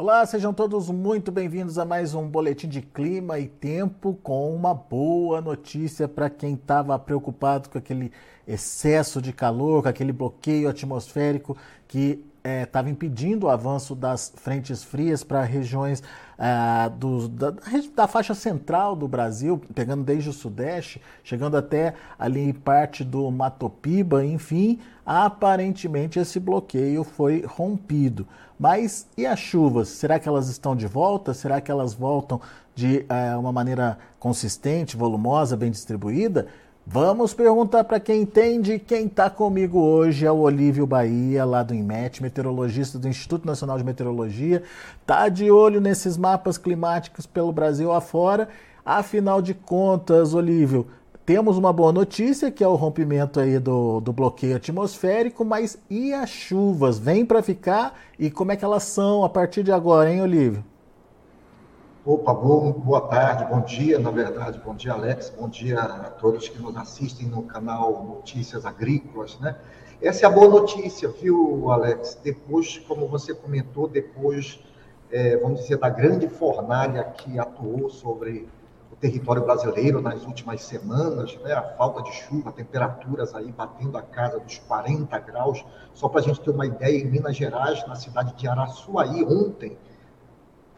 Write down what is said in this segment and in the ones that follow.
Olá, sejam todos muito bem-vindos a mais um boletim de clima e tempo com uma boa notícia para quem estava preocupado com aquele excesso de calor, com aquele bloqueio atmosférico que estava é, impedindo o avanço das frentes frias para regiões ah, do, da, da, faixa central do Brasil, pegando desde o sudeste, chegando até ali parte do Matopiba, enfim, aparentemente esse bloqueio foi rompido. Mas e as chuvas? Será que elas estão de volta? Será que elas voltam de eh, uma maneira consistente, volumosa, bem distribuída? Vamos perguntar para quem entende. Quem está comigo hoje é o Olívio Bahia, lá do INMET, meteorologista do Instituto Nacional de Meteorologia. Está de olho nesses mapas climáticos pelo Brasil afora. Afinal de contas, Olívio, temos uma boa notícia, que é o rompimento aí do, do bloqueio atmosférico, mas e as chuvas? Vêm para ficar? E como é que elas são a partir de agora, hein, Olívio? Opa, bom, boa tarde, bom dia, na verdade, bom dia, Alex, bom dia a todos que nos assistem no canal Notícias Agrícolas, né? Essa é a boa notícia, viu, Alex? Depois, como você comentou, depois, é, vamos dizer, da grande fornalha que atuou sobre o território brasileiro nas últimas semanas, né? A falta de chuva, temperaturas aí batendo a casa dos 40 graus. Só para a gente ter uma ideia, em Minas Gerais, na cidade de Araçuaí, ontem,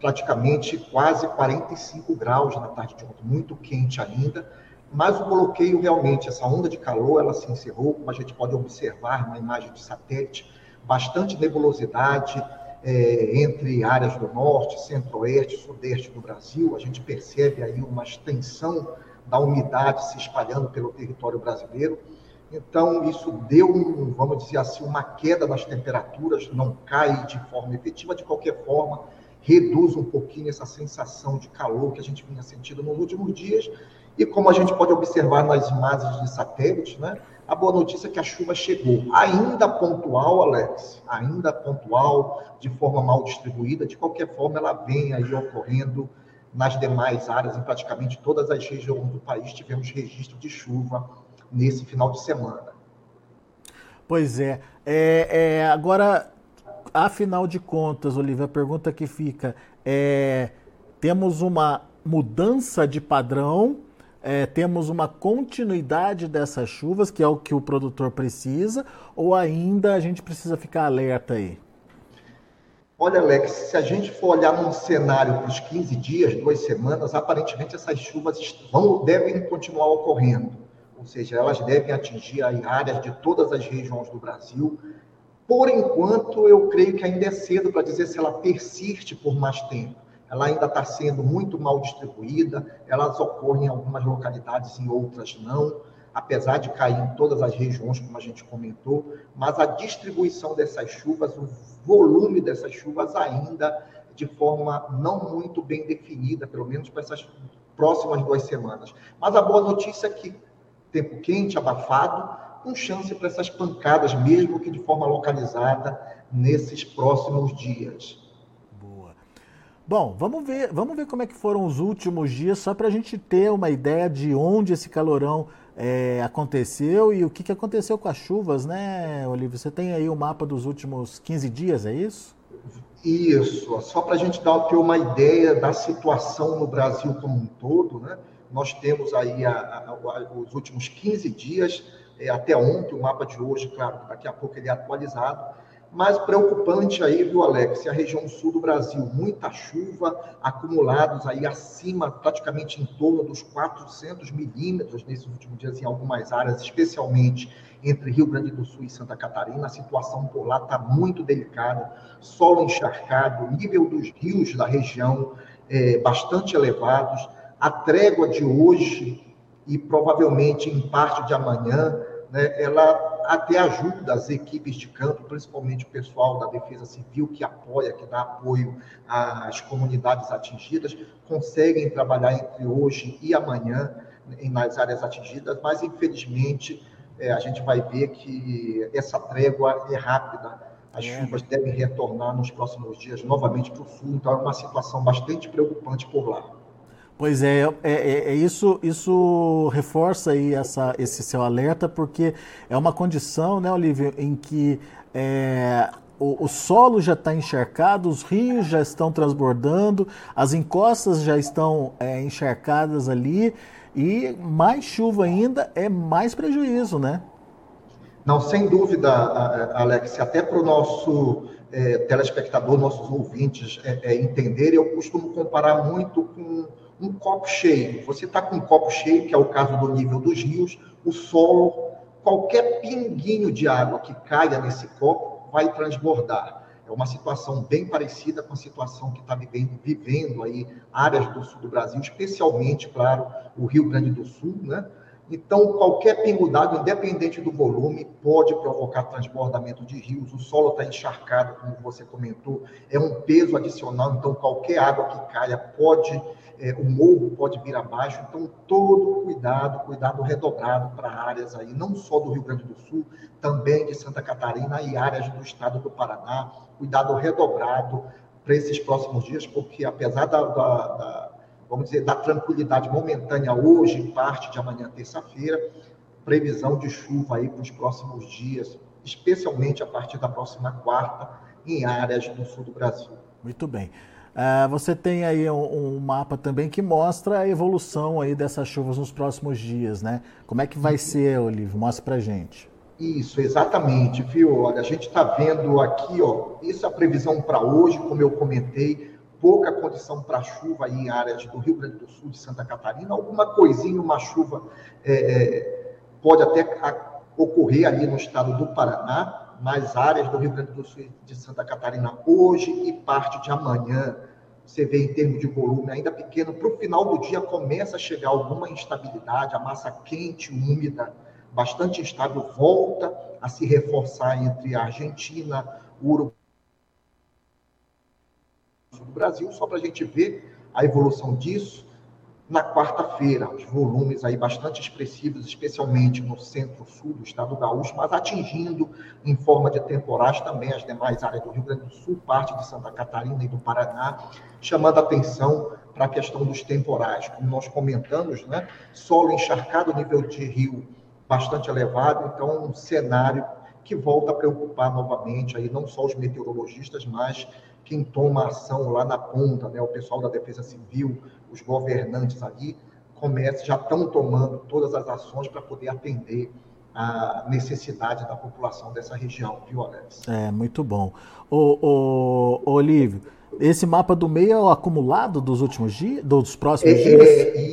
praticamente quase 45 graus na tarde de ontem, muito quente ainda, mas o bloqueio realmente, essa onda de calor, ela se encerrou, como a gente pode observar na imagem de satélite, bastante nebulosidade é, entre áreas do norte, centro-oeste, sudeste do Brasil, a gente percebe aí uma extensão da umidade se espalhando pelo território brasileiro, então, isso deu, vamos dizer assim, uma queda das temperaturas, não cai de forma efetiva, de qualquer forma, reduz um pouquinho essa sensação de calor que a gente vinha sentindo nos últimos dias. E como a gente pode observar nas imagens de satélite, né, a boa notícia é que a chuva chegou. Ainda pontual, Alex, ainda pontual, de forma mal distribuída, de qualquer forma, ela vem aí ocorrendo nas demais áreas, em praticamente todas as regiões do país, tivemos registro de chuva nesse final de semana. Pois é. é, é agora, afinal de contas, Olivia, a pergunta que fica é: temos uma mudança de padrão, é, temos uma continuidade dessas chuvas, que é o que o produtor precisa, ou ainda a gente precisa ficar alerta aí? Olha, Alex, se a gente for olhar num cenário para os 15 dias, duas semanas, aparentemente essas chuvas vão, devem continuar ocorrendo. Ou seja, elas devem atingir áreas de todas as regiões do Brasil, por enquanto, eu creio que ainda é cedo para dizer se ela persiste por mais tempo. Ela ainda está sendo muito mal distribuída, elas ocorrem em algumas localidades, em outras não, apesar de cair em todas as regiões, como a gente comentou, mas a distribuição dessas chuvas, o volume dessas chuvas ainda de forma não muito bem definida, pelo menos para essas próximas duas semanas. Mas a boa notícia é que tempo quente, abafado, com chance para essas pancadas, mesmo que de forma localizada, nesses próximos dias. Boa. Bom, vamos ver, vamos ver como é que foram os últimos dias, só para a gente ter uma ideia de onde esse calorão é, aconteceu e o que, que aconteceu com as chuvas, né, Olívio? Você tem aí o mapa dos últimos 15 dias, é isso? Isso, só para a gente dar, ter uma ideia da situação no Brasil como um todo, né? Nós temos aí a, a, a, os últimos 15 dias, é, até ontem, o mapa de hoje, claro, daqui a pouco ele é atualizado, mas preocupante aí, viu, Alex? A região sul do Brasil, muita chuva, acumulados aí acima, praticamente em torno dos 400 milímetros nesses últimos dias em algumas áreas, especialmente entre Rio Grande do Sul e Santa Catarina. A situação por lá está muito delicada, solo encharcado, nível dos rios da região é, bastante elevados. A trégua de hoje e provavelmente em parte de amanhã, né, ela até ajuda as equipes de campo, principalmente o pessoal da Defesa Civil, que apoia, que dá apoio às comunidades atingidas, conseguem trabalhar entre hoje e amanhã nas áreas atingidas, mas infelizmente é, a gente vai ver que essa trégua é rápida. As é. chuvas devem retornar nos próximos dias novamente para o sul, então é uma situação bastante preocupante por lá. Pois é, é, é, é, isso, isso reforça aí essa, esse seu alerta, porque é uma condição, né, Olívio, em que é, o, o, solo já está encharcado, os rios já estão transbordando, as encostas já estão é, encharcadas ali, e mais chuva ainda é mais prejuízo, né? Não, sem dúvida, Alex, até para o nosso é, telespectador, nossos ouvintes é, é, entenderem, eu costumo comparar muito com um copo cheio. Você está com um copo cheio, que é o caso do nível dos rios, o solo, qualquer pinguinho de água que caia nesse copo vai transbordar. É uma situação bem parecida com a situação que está vivendo, vivendo aí áreas do sul do Brasil, especialmente, claro, o Rio Grande do Sul, né? Então, qualquer pingo d'água, independente do volume, pode provocar transbordamento de rios. O solo está encharcado, como você comentou, é um peso adicional, então qualquer água que caia pode é, o morro pode vir abaixo, então todo cuidado, cuidado redobrado para áreas aí, não só do Rio Grande do Sul, também de Santa Catarina e áreas do estado do Paraná, cuidado redobrado para esses próximos dias, porque apesar da, da, da, vamos dizer, da tranquilidade momentânea hoje, parte de amanhã, terça-feira, previsão de chuva aí para os próximos dias, especialmente a partir da próxima quarta, em áreas do sul do Brasil. Muito bem. Uh, você tem aí um, um, mapa também que mostra a evolução aí dessas chuvas nos próximos dias, né? Como é que vai ser, Olívio? Mostra pra gente. Isso, exatamente, viu? Olha, a gente está vendo aqui, ó, isso é a previsão para hoje, como eu comentei, pouca condição para chuva aí em áreas do Rio Grande do Sul, de Santa Catarina, alguma coisinha, uma chuva é, é pode até ocorrer ali no estado do Paraná, nas áreas do Rio Grande do Sul de Santa Catarina hoje e parte de amanhã. Você vê em termos de volume ainda pequeno, para o final do dia começa a chegar alguma instabilidade, a massa quente, úmida, bastante instável, volta a se reforçar entre a Argentina, o Uruguai o Brasil, só para a gente ver a evolução disso na quarta-feira, os volumes aí bastante expressivos, especialmente no centro-sul do estado gaúcho, mas atingindo em forma de temporais também as demais áreas do Rio Grande do Sul, parte de Santa Catarina e do Paraná, chamando atenção para a questão dos temporais. Como nós comentamos, né? solo encharcado, nível de rio bastante elevado, então um cenário que volta a preocupar novamente aí não só os meteorologistas, mas quem toma ação lá na ponta, né, o pessoal da Defesa Civil, os governantes ali, começam, já estão tomando todas as ações para poder atender a necessidade da população dessa região, viu, Alex? É, muito bom. Ô Olívio, esse mapa do meio é o acumulado dos últimos dias, dos próximos é, dias? É, isso, a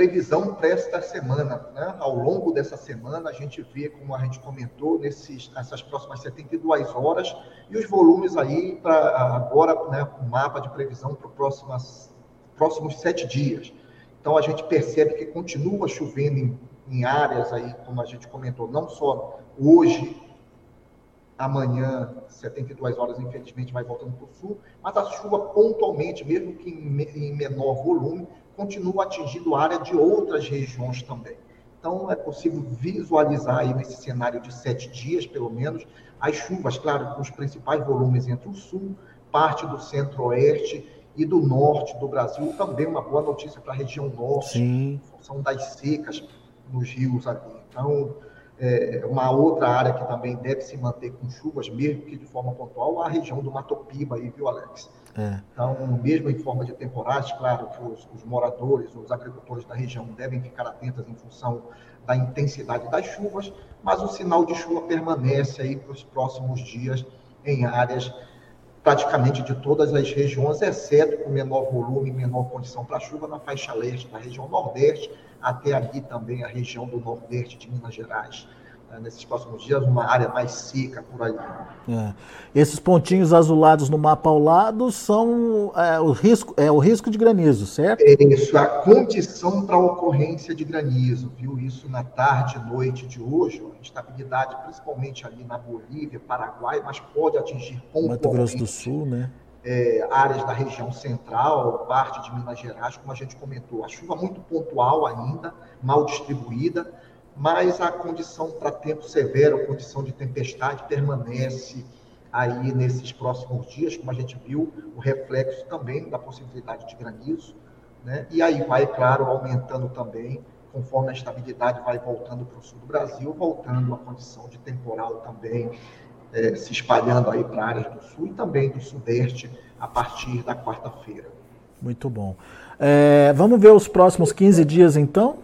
previsão para esta semana, né? Ao longo dessa semana, a gente vê, como a gente comentou, nesses, nessas próximas 72 horas, e os volumes aí para agora, né, o mapa de previsão para os próximos, próximos sete dias. Então a gente percebe que continua chovendo em, em áreas aí, como a gente comentou, não só hoje, amanhã, 72 horas, infelizmente, vai voltando para o sul, mas a chuva pontualmente, mesmo que em, em menor volume, continua atingindo área de outras regiões também. Então, é possível visualizar aí nesse cenário de sete dias, pelo menos, as chuvas, claro, com os principais volumes entre o sul, parte do centro-oeste e do norte do Brasil. Também uma boa notícia para a região norte, Sim. em função das secas nos rios ali. Então, é, uma outra área que também deve se manter com chuvas, mesmo que de forma pontual, a região do Matopiba, aí, viu, Alex? É. Então, mesmo em forma de temporais, claro que os, os, moradores, os agricultores da região devem ficar atentos em função da intensidade das chuvas, mas o sinal de chuva permanece aí para os próximos dias em áreas praticamente de todas as regiões, exceto com menor volume menor condição para chuva na faixa leste, na região nordeste, até ali também a região do nordeste de Minas Gerais. Né, nesses próximos dias, uma área mais seca por ali. É. Esses pontinhos azulados no mapa ao lado são é, o, risco, é, o risco de granizo, certo? É isso, a condição para ocorrência de granizo, viu? Isso na tarde e noite de hoje, a instabilidade principalmente ali na Bolívia, Paraguai, mas pode atingir pontualmente... Mato Grosso do Sul, né? É, áreas da região central, parte de Minas Gerais, como a gente comentou. A chuva muito pontual ainda, mal distribuída, mas a condição para tempo severo, condição de tempestade permanece aí nesses próximos dias, como a gente viu, o reflexo também da possibilidade de granizo, né? E aí vai, claro, aumentando também, conforme a estabilidade vai voltando para o sul do Brasil, voltando a condição de temporal também é, se espalhando aí para áreas do sul e também do sudeste a partir da quarta-feira. Muito bom. É, vamos ver os próximos 15 dias então?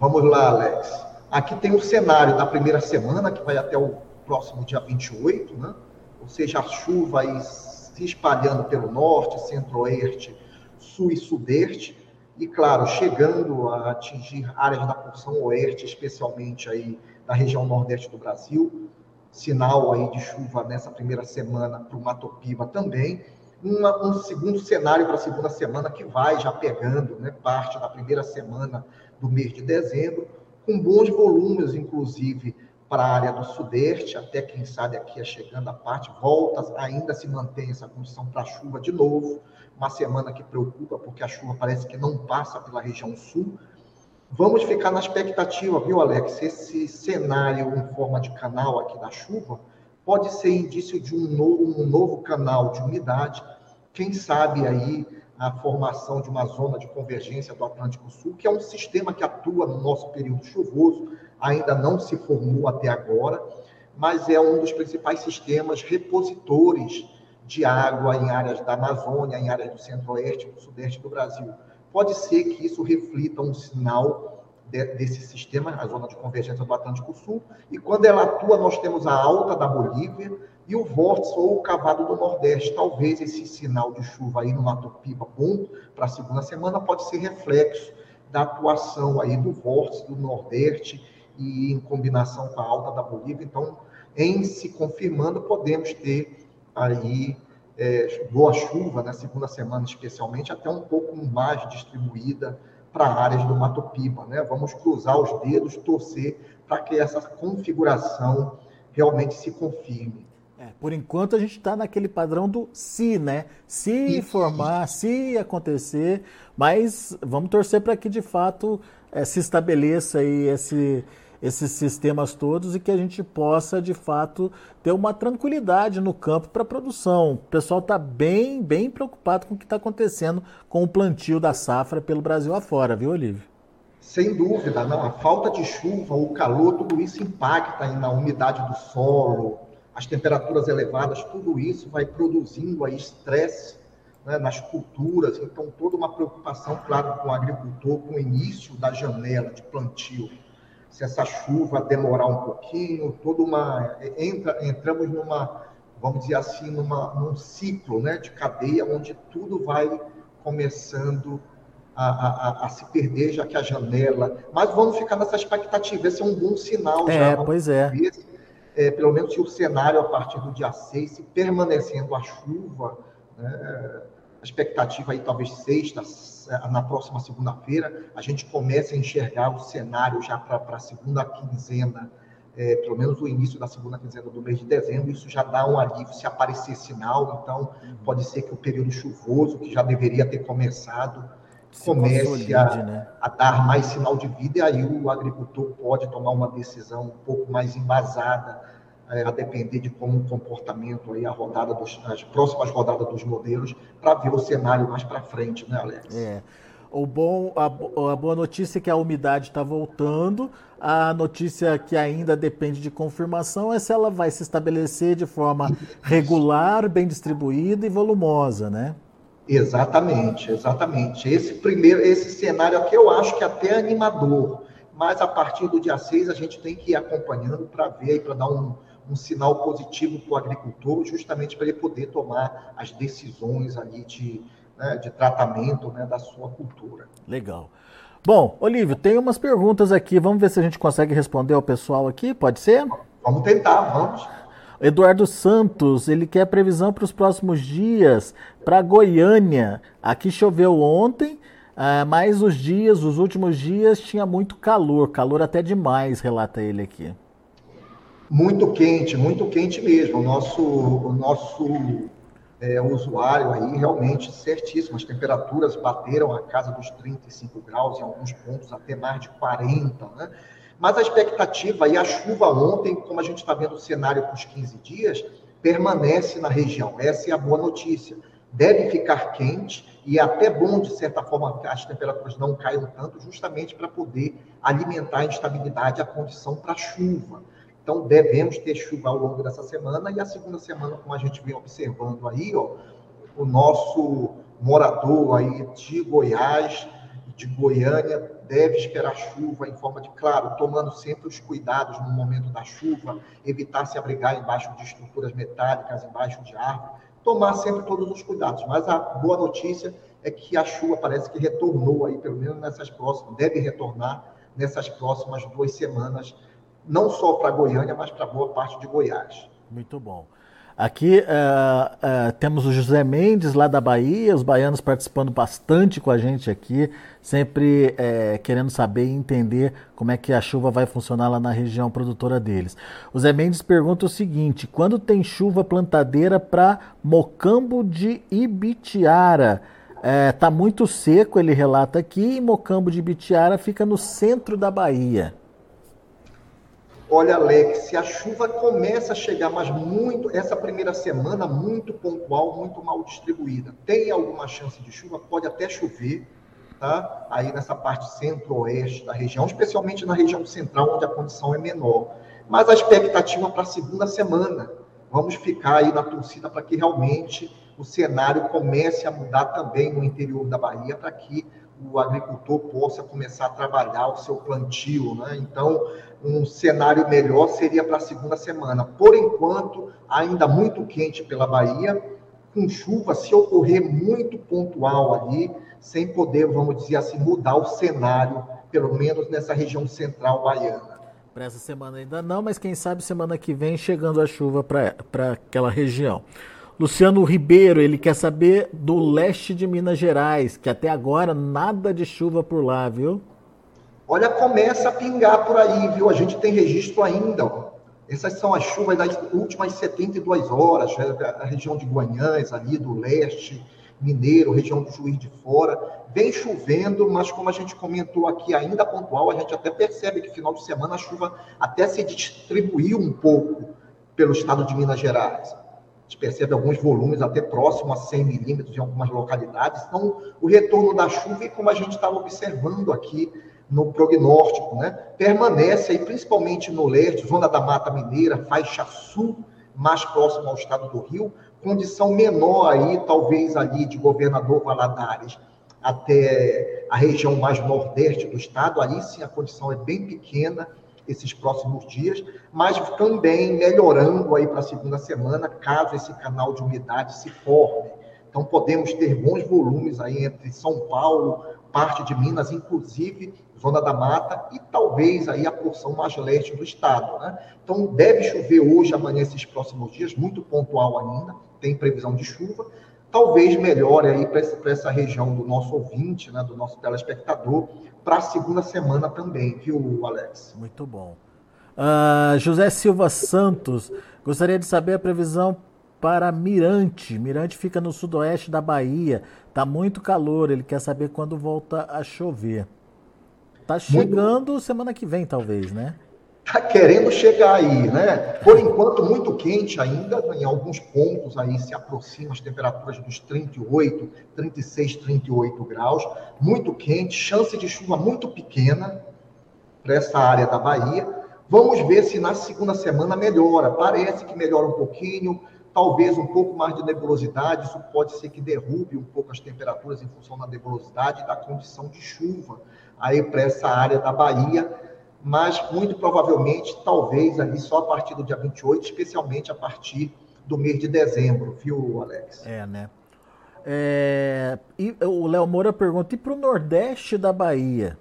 Vamos lá, Alex. Aqui tem o cenário da primeira semana, que vai até o próximo dia 28, né? ou seja, a chuva aí se espalhando pelo norte, centro-oeste, sul e sudeste, e claro, chegando a atingir áreas da porção oeste, especialmente aí da região nordeste do Brasil, sinal aí de chuva nessa primeira semana para o Matopiba também, uma, um segundo cenário para a segunda semana que vai já pegando né, parte da primeira semana do mês de dezembro, com bons volumes, inclusive, para a área do Sudeste, até quem sabe aqui é chegando a parte, volta, ainda se mantém essa condição para chuva de novo, uma semana que preocupa, porque a chuva parece que não passa pela região sul. Vamos ficar na expectativa, viu, Alex? Esse cenário em forma de canal aqui da chuva pode ser indício de um novo, um novo canal de umidade, quem sabe aí a formação de uma zona de convergência do Atlântico Sul, que é um sistema que atua no nosso período chuvoso, ainda não se formou até agora, mas é um dos principais sistemas repositores de água em áreas da Amazônia, em áreas do centro-oeste e do sudeste do Brasil. Pode ser que isso reflita um sinal de, desse sistema, a zona de convergência do Atlântico Sul, e quando ela atua, nós temos a alta da Bolívia, e o vórtice ou o cavado do Nordeste. Talvez esse sinal de chuva aí no Mato Piba bom para a segunda semana pode ser reflexo da atuação aí do vórtice do Nordeste e em combinação com a alta da Bolívia. Então, em se confirmando, podemos ter aí é, boa chuva na segunda semana, especialmente, até um pouco mais distribuída para áreas do Mato Piba. Né? Vamos cruzar os dedos, torcer para que essa configuração realmente se confirme. É, por enquanto a gente está naquele padrão do se, né? Se Isso. formar, se acontecer, mas vamos torcer para que de fato é, se estabeleça aí esse, esses sistemas todos e que a gente possa de fato ter uma tranquilidade no campo para a produção. O pessoal está bem, bem preocupado com o que está acontecendo com o plantio da safra pelo Brasil afora, viu, Olívio? Sem dúvida, não. A falta de chuva, o calor, tudo isso impacta na umidade do solo, as temperaturas elevadas, tudo isso vai produzindo aí estresse né, nas culturas, então toda uma preocupação, claro, com o agricultor, com o início da janela de plantio. Se essa chuva demorar um pouquinho, toda uma entra, entramos numa, vamos dizer assim, numa, num ciclo, né, de cadeia onde tudo vai começando a, a, a, se perder, já que a janela. Mas vamos ficar nessa expectativa, esse é um bom sinal é, já. É, pois é. É, pelo menos se o cenário a partir do dia 6, se permanecendo a chuva, né, a expectativa aí talvez sexta, na próxima segunda-feira, a gente comece a enxergar o cenário já para a segunda quinzena, é, pelo menos o início da segunda quinzena do mês de dezembro, isso já dá um alívio se aparecer sinal, então uhum. pode ser que o período chuvoso, que já deveria ter começado, se comece a, né? a, dar mais sinal de vida, e aí o agricultor pode tomar uma decisão um pouco mais embasada, é, a depender de como o comportamento aí, a rodada dos, as próximas rodadas dos modelos, para ver o cenário mais para frente, né, Alex? É. o bom, a, a boa notícia é que a umidade está voltando. A notícia que ainda depende de confirmação é se ela vai se estabelecer de forma regular, bem distribuída e volumosa, né? Exatamente, exatamente. Esse primeiro, esse cenário aqui eu acho que até é animador, mas a partir do dia 6 a gente tem que ir acompanhando para ver e para dar um, um sinal positivo para o agricultor, justamente para ele poder tomar as decisões ali de, né, de tratamento né, da sua cultura. Legal. Bom, Olívio, tem umas perguntas aqui. Vamos ver se a gente consegue responder ao pessoal aqui, pode ser? Vamos tentar, vamos. Eduardo Santos, ele quer previsão para os próximos dias para Goiânia. Aqui choveu ontem, uh, mas os dias, os últimos dias, tinha muito calor, calor até demais, relata ele aqui. Muito quente, muito quente mesmo. O nosso, o nosso é, usuário aí realmente certíssimo. As temperaturas bateram a casa dos 35 graus, em alguns pontos até mais de 40, né? Mas a expectativa e a chuva ontem, como a gente está vendo o cenário para os 15 dias, permanece na região. Essa é a boa notícia. Deve ficar quente e é até bom, de certa forma, que as temperaturas não caiam tanto, justamente para poder alimentar a instabilidade, a condição para chuva. Então, devemos ter chuva ao longo dessa semana e a segunda semana, como a gente vem observando aí, ó, o nosso morador aí de Goiás, de Goiânia, deve esperar chuva em forma de, claro, tomando sempre os cuidados no momento da chuva, evitar se abrigar embaixo de estruturas metálicas, embaixo de árvore, tomar sempre todos os cuidados. Mas a boa notícia é que a chuva parece que retornou aí, pelo menos nessas próximas, deve retornar nessas próximas duas semanas, não só para Goiânia, mas para boa parte de Goiás. Muito bom. Aqui uh, uh, temos o José Mendes, lá da Bahia, os baianos participando bastante com a gente aqui, sempre uh, querendo saber e entender como é que a chuva vai funcionar lá na região produtora deles. O Zé Mendes pergunta o seguinte: quando tem chuva plantadeira para Mocambo de Ibitiara? Está muito seco, ele relata aqui, e Mocambo de Ibitiara fica no centro da Bahia. Olha, Alex, se a chuva começa a chegar, mas muito, essa primeira semana, muito pontual, muito mal distribuída. Tem alguma chance de chuva? Pode até chover, tá? Aí nessa parte centro-oeste da região, especialmente na região central, onde a condição é menor. Mas a expectativa para a segunda semana, vamos ficar aí na torcida para que realmente o cenário comece a mudar também no interior da Bahia, para que o agricultor possa começar a trabalhar o seu plantio, né? Então, um cenário melhor seria para a segunda semana. Por enquanto, ainda muito quente pela Bahia, com chuva, se ocorrer muito pontual ali, sem poder, vamos dizer assim, mudar o cenário, pelo menos nessa região central baiana. Para essa semana ainda não, mas quem sabe semana que vem chegando a chuva para aquela região. Luciano Ribeiro, ele quer saber do leste de Minas Gerais, que até agora nada de chuva por lá, viu? Olha, começa a pingar por aí, viu? A gente tem registro ainda. Essas são as chuvas das últimas 72 horas, né? a região de Guanhães, ali do leste, Mineiro, região do Juiz de Fora. Vem chovendo, mas como a gente comentou aqui, ainda pontual, a gente até percebe que final de semana a chuva até se distribuiu um pouco pelo estado de Minas Gerais gente percebe alguns volumes até próximo a 100 milímetros em algumas localidades. Então, o retorno da chuva, e como a gente estava observando aqui no prognóstico, né, permanece aí, principalmente no leste, zona da Mata Mineira, faixa sul, mais próximo ao estado do Rio, condição menor aí, talvez ali de governador Valadares até a região mais nordeste do estado, ali sim a condição é bem pequena, esses próximos dias, mas também melhorando aí para a segunda semana, caso esse canal de umidade se forme. Então, podemos ter bons volumes aí entre São Paulo, parte de Minas, inclusive Zona da Mata e talvez aí a porção mais leste do estado. Né? Então, deve chover hoje, amanhã, esses próximos dias, muito pontual ainda, tem previsão de chuva. Talvez melhore aí para essa, região do nosso ouvinte, né, do nosso telespectador, para a segunda semana também, viu, Alex? Muito bom. Uh, José Silva Santos, gostaria de saber a previsão para Mirante. Mirante fica no sudoeste da Bahia. Tá muito calor, ele quer saber quando volta a chover. Tá chegando muito... semana que vem, talvez, né? está querendo chegar aí, né? Por enquanto, muito quente ainda, em alguns pontos aí se aproxima as temperaturas dos 38, 36, 38 graus, muito quente, chance de chuva muito pequena para essa área da Bahia. Vamos ver se na segunda semana melhora. Parece que melhora um pouquinho, talvez um pouco mais de nebulosidade. Isso pode ser que derrube um pouco as temperaturas em função da nebulosidade e da condição de chuva aí para essa área da Bahia mas muito provavelmente, talvez ali só a partir do dia 28, especialmente a partir do mês de dezembro, viu, Alex? É, né? É, e o Léo Moura pergunta: e para o Nordeste da Bahia?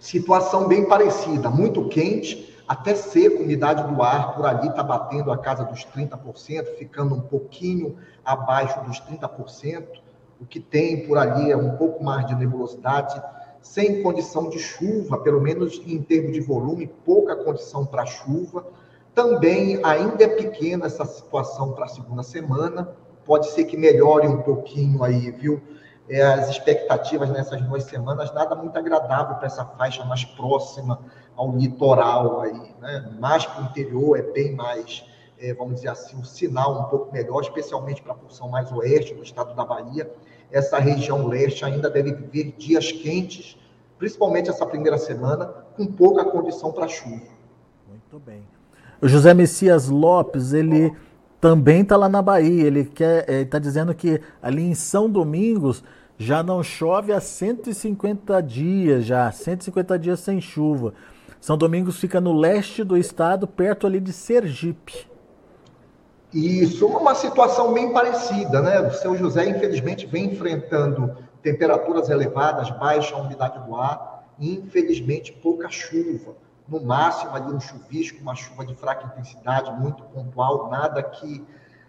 Situação bem parecida, muito quente, até seco, umidade do ar por ali está batendo a casa dos 30%, ficando um pouquinho abaixo dos 30%. O que tem por ali é um pouco mais de nebulosidade, sem condição de chuva, pelo menos em termos de volume, pouca condição para chuva. Também ainda é pequena essa situação para a segunda semana. Pode ser que melhore um pouquinho aí, viu? É, as expectativas nessas duas semanas, nada muito agradável para essa faixa mais próxima ao litoral aí, né? Mais para o interior, é bem mais, é, vamos dizer assim, um sinal um pouco melhor, especialmente para a porção mais oeste do estado da Bahia essa região leste ainda deve viver dias quentes, principalmente essa primeira semana, com pouca condição para chuva. Muito bem. O José Messias Lopes, ele também está lá na Bahia. Ele quer, está dizendo que ali em São Domingos já não chove há 150 dias, já 150 dias sem chuva. São Domingos fica no leste do estado, perto ali de Sergipe. Isso, uma situação bem parecida, né? O seu José, infelizmente, vem enfrentando temperaturas elevadas, baixa umidade do ar e, infelizmente, pouca chuva. No máximo, ali um chuvisco, uma chuva de fraca intensidade, muito pontual, nada que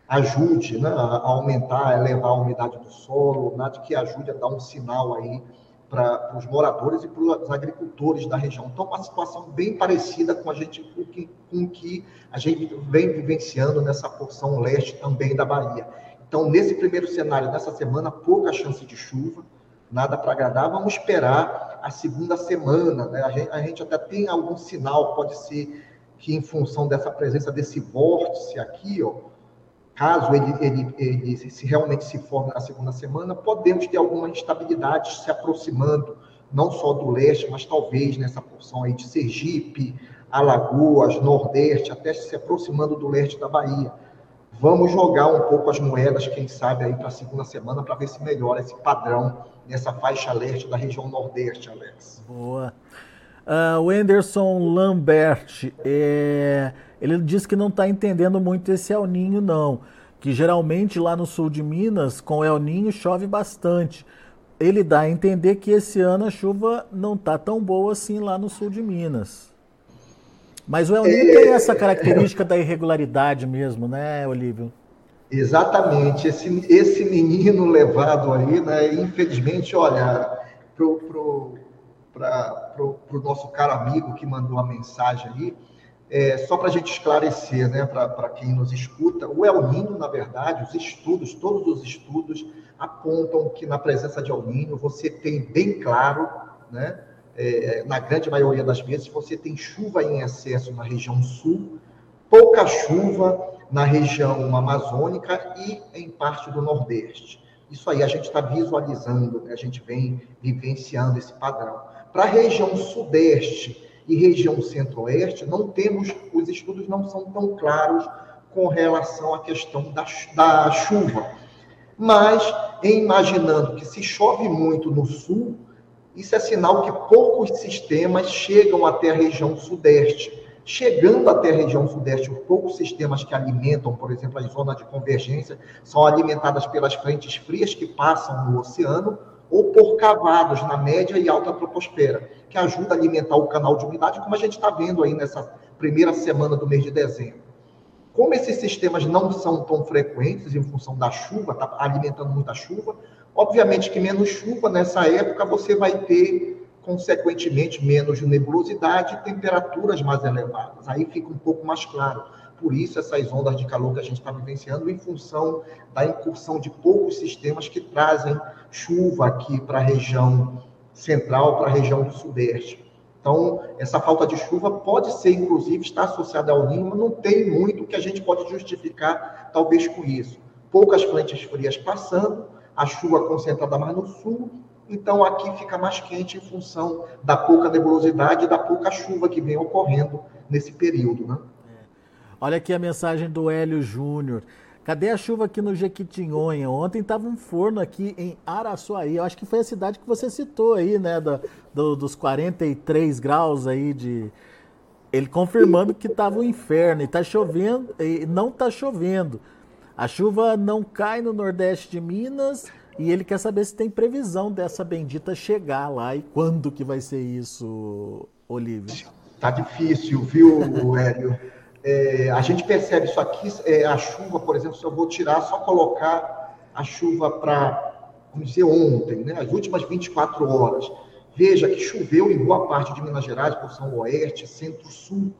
ajude né, a aumentar, a elevar a umidade do solo, nada que ajude a dar um sinal aí para os moradores e para os agricultores da região. Então, uma situação bem parecida com a gente com que, com que a gente vem vivenciando nessa porção leste também da Bahia. Então, nesse primeiro cenário, nessa semana, pouca chance de chuva, nada para agradar. Vamos esperar a segunda semana. Né? A, gente, a gente até tem algum sinal, pode ser que em função dessa presença desse vórtice aqui, ó, caso ele, ele, ele se realmente se forme na segunda semana, podemos ter alguma instabilidade se aproximando, não só do leste, mas talvez nessa porção aí de Sergipe, Alagoas, Nordeste, até se aproximando do leste da Bahia. Vamos jogar um pouco as moedas, quem sabe, aí para a segunda semana, para ver se melhora esse padrão nessa faixa leste da região Nordeste, Alex. Boa. Uh, o Anderson Lambert, é, ele diz que não está entendendo muito esse El Ninho, não. Que geralmente lá no sul de Minas, com El Ninho, chove bastante. Ele dá a entender que esse ano a chuva não está tão boa assim lá no sul de Minas. Mas o El Ninho é... tem essa característica da irregularidade mesmo, né, Olívio? Exatamente. Esse, esse menino levado aí, né, infelizmente, olha, pro, pro, para o nosso caro amigo que mandou a mensagem aí, é, só para a gente esclarecer, né, para quem nos escuta, o El Nino, na verdade, os estudos, todos os estudos apontam que na presença de El Nino você tem bem claro, né, é, na grande maioria das vezes, você tem chuva em excesso na região sul, pouca chuva na região amazônica e em parte do Nordeste. Isso aí a gente está visualizando, né? a gente vem vivenciando esse padrão. Para a região Sudeste e região Centro-Oeste, não temos, os estudos não são tão claros com relação à questão da, da chuva. Mas, imaginando que se chove muito no sul, isso é sinal que poucos sistemas chegam até a região Sudeste. Chegando até a região Sudeste, os poucos sistemas que alimentam, por exemplo, as zonas de convergência, são alimentadas pelas frentes frias que passam no oceano, ou por cavados na média e alta troposfera, que ajuda a alimentar o canal de umidade, como a gente está vendo aí nessa primeira semana do mês de dezembro. Como esses sistemas não são tão frequentes em função da chuva, está alimentando muita chuva, obviamente que menos chuva nessa época você vai ter, consequentemente, menos nebulosidade e temperaturas mais elevadas. Aí fica um pouco mais claro por isso essas ondas de calor que a gente está vivenciando, em função da incursão de poucos sistemas que trazem chuva aqui para a região central, para a região do sudeste. Então, essa falta de chuva pode ser, inclusive, estar associada ao Ninho, mas não tem muito que a gente pode justificar, talvez, com isso. Poucas frentes frias passando, a chuva concentrada mais no sul, então aqui fica mais quente em função da pouca nebulosidade e da pouca chuva que vem ocorrendo nesse período. Né? É. Olha aqui a mensagem do Hélio Júnior. Cadê a chuva aqui no Jequitinhonha? Ontem estava um forno aqui em Araçuaí. Eu acho que foi a cidade que você citou aí, né? Do, do, dos 43 graus aí de. Ele confirmando que estava um inferno e está chovendo, e não está chovendo. A chuva não cai no Nordeste de Minas e ele quer saber se tem previsão dessa bendita chegar lá e quando que vai ser isso, Olívio. Tá difícil, viu, Hélio? É, a gente percebe isso aqui, é, a chuva, por exemplo, se eu vou tirar, só colocar a chuva para, vamos dizer, ontem, né, as últimas 24 horas. Veja que choveu em boa parte de Minas Gerais, porção oeste, centro-sul.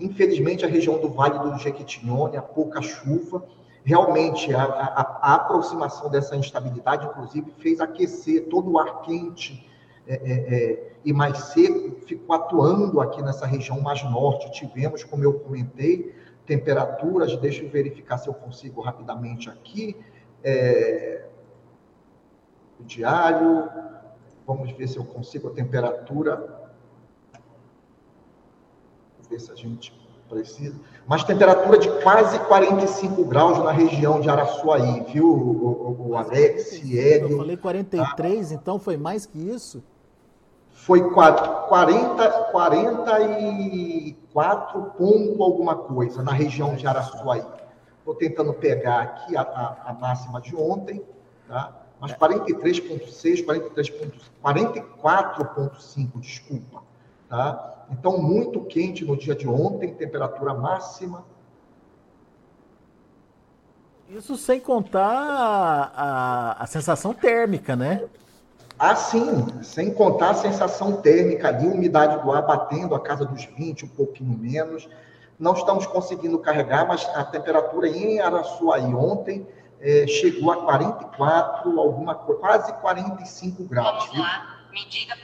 Infelizmente, a região do Vale do Jequitinhonha, pouca chuva. Realmente, a, a, a aproximação dessa instabilidade, inclusive, fez aquecer todo o ar quente é, é, é, e mais seco ficou atuando aqui nessa região mais norte. Tivemos, como eu comentei, temperaturas, deixa eu verificar se eu consigo rapidamente aqui, é, o diário, vamos ver se eu consigo a temperatura, ver se a gente precisa, mas temperatura de quase 45 graus na região de Araçuaí, viu, o, o, o Alex, Hélio. Eu falei 43, tá? então foi mais que isso? Foi 40, 44 ponto alguma coisa na região de Araçuaí. Estou tentando pegar aqui a, a, a, máxima de ontem, tá? mas 43,6, 44,5, desculpa. Tá? Então, muito quente no dia de ontem, temperatura máxima. Isso sem contar a, a, a sensação térmica, né? Ah, sim, sem contar a sensação térmica ali, umidade do ar batendo a casa dos 20, um pouquinho menos. Não estamos conseguindo carregar, mas a temperatura em Araçuaí ontem é, chegou a 44, alguma coisa, quase 45 graus. Vamos lá, me diga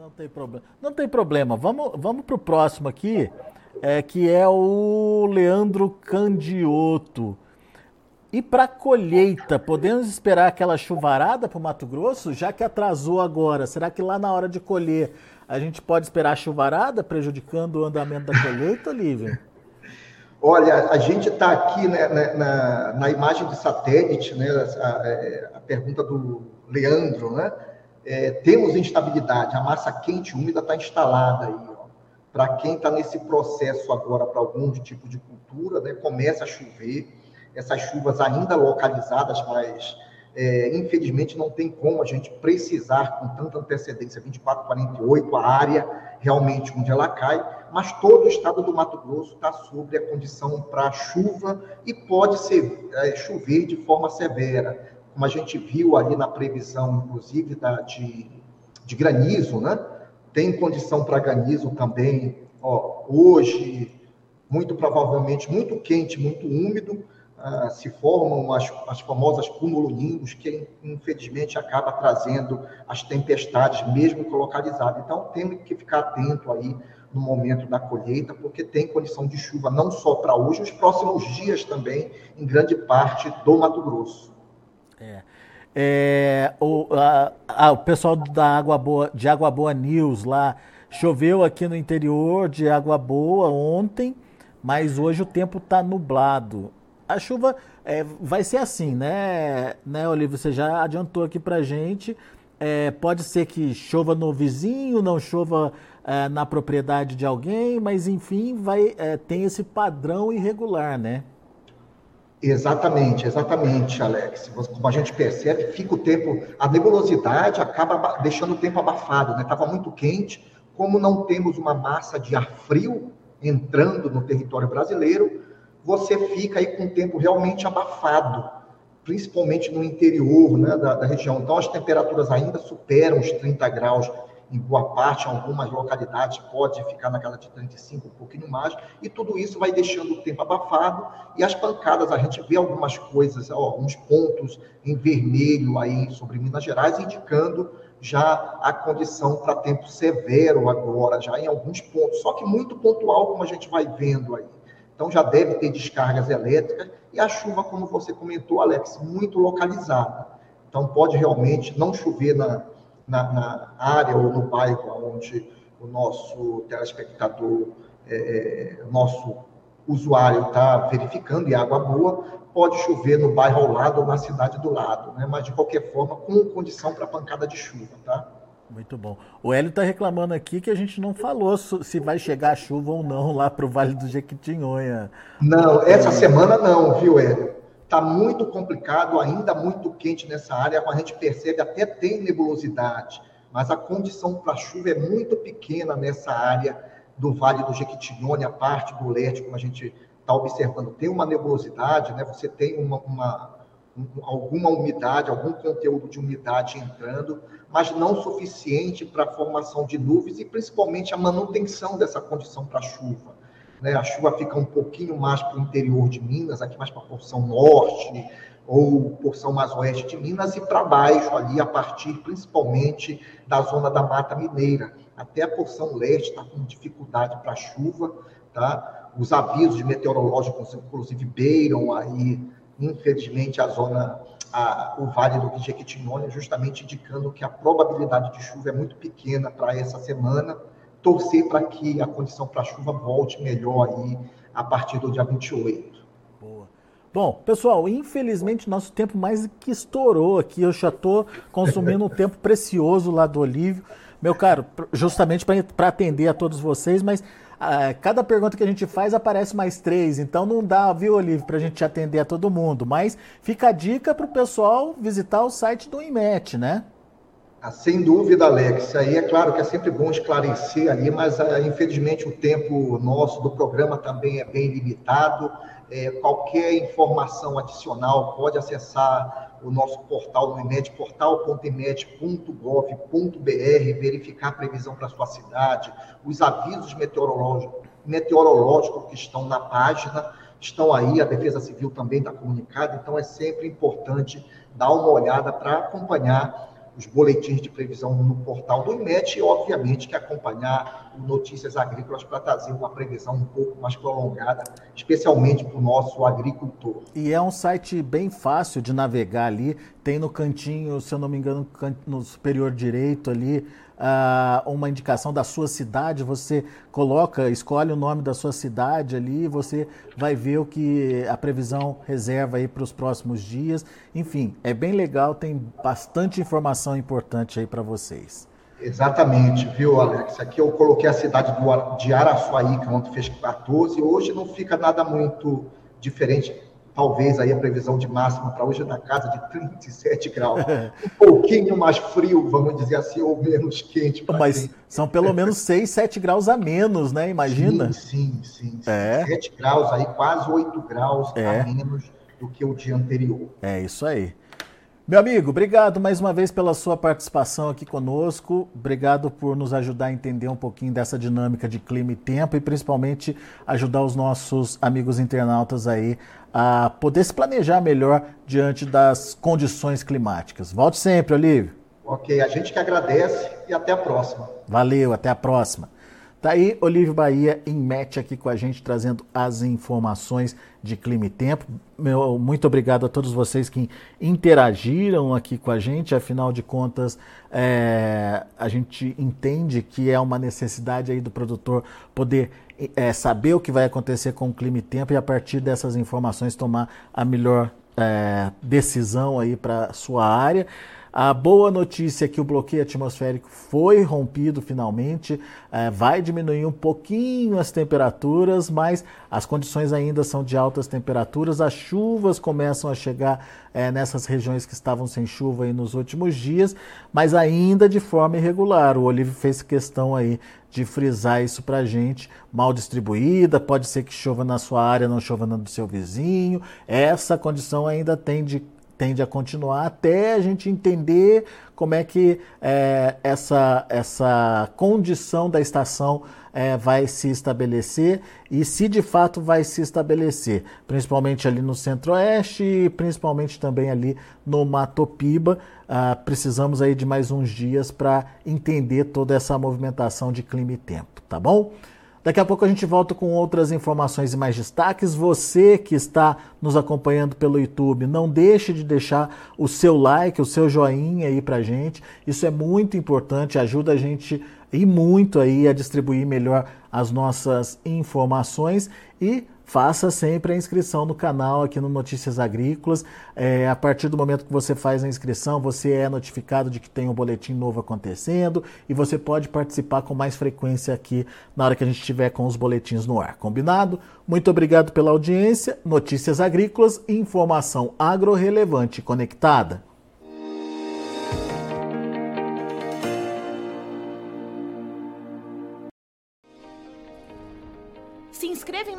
não tem problema. Não tem problema. Vamos, vamos para o próximo aqui, é, que é o Leandro Candioto. E para colheita, podemos esperar aquela chuvarada para o Mato Grosso, já que atrasou agora? Será que lá na hora de colher a gente pode esperar chuvarada, prejudicando o andamento da colheita, Olívia? Olha, a gente está aqui né, na, na, na, imagem de satélite, né, a, é, a pergunta do Leandro, né? É, temos instabilidade, a massa quente úmida está instalada aí. Para quem está nesse processo agora, para algum tipo de cultura, né, começa a chover, essas chuvas ainda localizadas, mas é, infelizmente não tem como a gente precisar com tanta antecedência, 24, 48, a área realmente onde ela cai, mas todo o estado do Mato Grosso está sobre a condição para chuva e pode ser, é, chover de forma severa como a gente viu ali na previsão, inclusive, da, de, de granizo, né? Tem condição para granizo também. Ó, hoje, muito provavelmente, muito quente, muito úmido, ah, se formam as, as famosas cumulonimbus, que infelizmente acaba trazendo as tempestades, mesmo localizadas. Então, temos que ficar atento aí no momento da colheita, porque tem condição de chuva não só para hoje, os próximos dias também, em grande parte do Mato Grosso. É. É, o, a, a, o pessoal da Água Boa, de Água Boa News lá, choveu aqui no interior de Água Boa ontem, mas hoje o tempo está nublado. A chuva é, vai ser assim, né, né, Olívio? Você já adiantou aqui pra gente. É, pode ser que chova no vizinho, não chova é, na propriedade de alguém, mas enfim, vai, é, tem esse padrão irregular, né? Exatamente, exatamente, Alex. Como a gente percebe, fica o tempo, a nebulosidade acaba deixando o tempo abafado, né? Estava muito quente, como não temos uma massa de ar frio entrando no território brasileiro, você fica aí com o tempo realmente abafado, principalmente no interior né, da, da região. Então, as temperaturas ainda superam os 30 graus em boa parte, em algumas localidades pode ficar na casa de 35, um pouquinho mais, e tudo isso vai deixando o tempo abafado, e as pancadas, a gente vê algumas coisas, alguns pontos em vermelho aí sobre Minas Gerais, indicando já a condição para tempo severo agora, já em alguns pontos, só que muito pontual, como a gente vai vendo aí. Então já deve ter descargas elétricas, e a chuva, como você comentou, Alex, muito localizada. Então pode realmente não chover na na, na área ou no bairro onde o nosso telespectador, é, é o nosso usuário está verificando e água boa, pode chover no bairro ao lado ou na cidade do lado, né? mas de qualquer forma com condição para pancada de chuva, tá? Muito bom. O Hélio está reclamando aqui que a gente não falou se vai chegar chuva ou não lá para o Vale do Jequitinhonha. Não, essa semana não, viu, Hélio? Está muito complicado, ainda muito quente nessa área, a gente percebe até tem nebulosidade, mas a condição para chuva é muito pequena nessa área do Vale do Jequitinhonha, a parte do leste, como a gente está observando. Tem uma nebulosidade, né? você tem uma, uma alguma umidade, algum conteúdo de umidade entrando, mas não suficiente para a formação de nuvens e principalmente a manutenção dessa condição para chuva. Né? A chuva fica um pouquinho mais para o interior de Minas, aqui mais para a porção norte ou porção mais oeste de Minas e para baixo ali, a partir principalmente da zona da Mata Mineira. Até a porção leste está com dificuldade para chuva, tá? Os avisos meteorológicos, inclusive, beiram aí, infelizmente, a zona, a, o Vale do Jequitinhonha, justamente indicando que a probabilidade de chuva é muito pequena para essa semana, torcer para que a condição para chuva volte melhor aí a partir do dia 28. Boa. Bom, pessoal, infelizmente nosso tempo mais que estourou aqui. Eu já estou consumindo um tempo precioso lá do Olívio. Meu caro, justamente para atender a todos vocês, mas uh, cada pergunta que a gente faz aparece mais três, então não dá, viu, Olívio, para a gente atender a todo mundo. Mas fica a dica para o pessoal visitar o site do IMET, né? Ah, sem dúvida, Alex. Aí é claro que é sempre bom esclarecer ali, mas ah, infelizmente o tempo nosso do programa também é bem limitado. É, qualquer informação adicional pode acessar o nosso portal no IMED, portal.imed.gov.br, verificar a previsão para sua cidade, os avisos meteorológicos, meteorológicos que estão na página, estão aí, a Defesa Civil também está comunicada, então é sempre importante dar uma olhada para acompanhar os boletins de previsão no portal do IMET e, obviamente, que acompanhar o Notícias Agrícolas para trazer uma previsão um pouco mais prolongada, especialmente para o nosso agricultor. E é um site bem fácil de navegar ali, tem no cantinho, se eu não me engano, no superior direito ali, uh, uma indicação da sua cidade, você coloca, escolhe o nome da sua cidade ali, você vai ver o que a previsão reserva aí para os próximos dias. Enfim, é bem legal, tem bastante informação importante aí para vocês. Exatamente, viu, Alex? Aqui eu coloquei a cidade do, de Araçuaí, que ontem fez 14, hoje não fica nada muito diferente talvez aí a previsão de máxima para hoje é na casa de 37 graus. Um pouquinho mais frio, vamos dizer assim, ou menos quente. Mas são pelo menos 6, 7 graus a menos, né? Imagina. Sim, sim, sim. É. 7 graus aí, quase 8 graus é. a menos do que o dia anterior. É isso aí. Meu amigo, obrigado mais uma vez pela sua participação aqui conosco. Obrigado por nos ajudar a entender um pouquinho dessa dinâmica de clima e tempo e principalmente ajudar os nossos amigos internautas aí a poder se planejar melhor diante das condições climáticas. Volte sempre, Olívio. Ok, a gente que agradece e até a próxima. Valeu, até a próxima. Tá aí Olívio Bahia em match aqui com a gente, trazendo as informações de clima e tempo. Meu, muito obrigado a todos vocês que interagiram aqui com a gente. Afinal de contas, é, a gente entende que é uma necessidade aí do produtor poder é, saber o que vai acontecer com o clima e tempo e a partir dessas informações tomar a melhor é, decisão aí para sua área. A boa notícia é que o bloqueio atmosférico foi rompido finalmente, é, vai diminuir um pouquinho as temperaturas, mas as condições ainda são de altas temperaturas. As chuvas começam a chegar é, nessas regiões que estavam sem chuva aí nos últimos dias, mas ainda de forma irregular. O Olívio fez questão aí de frisar isso para gente, mal distribuída, pode ser que chova na sua área, não chova na do seu vizinho. Essa condição ainda tem de tende a continuar até a gente entender como é que é, essa, essa condição da estação é, vai se estabelecer e se de fato vai se estabelecer, principalmente ali no centro-oeste e principalmente também ali no Mato Piba. Ah, precisamos aí de mais uns dias para entender toda essa movimentação de clima e tempo, tá bom? Daqui a pouco a gente volta com outras informações e mais destaques. Você que está nos acompanhando pelo YouTube, não deixe de deixar o seu like, o seu joinha aí pra gente. Isso é muito importante, ajuda a gente e muito aí a distribuir melhor as nossas informações e faça sempre a inscrição no canal aqui no Notícias Agrícolas. É, a partir do momento que você faz a inscrição, você é notificado de que tem um boletim novo acontecendo e você pode participar com mais frequência aqui na hora que a gente estiver com os boletins no ar. Combinado? Muito obrigado pela audiência. Notícias Agrícolas, informação agro-relevante e conectada.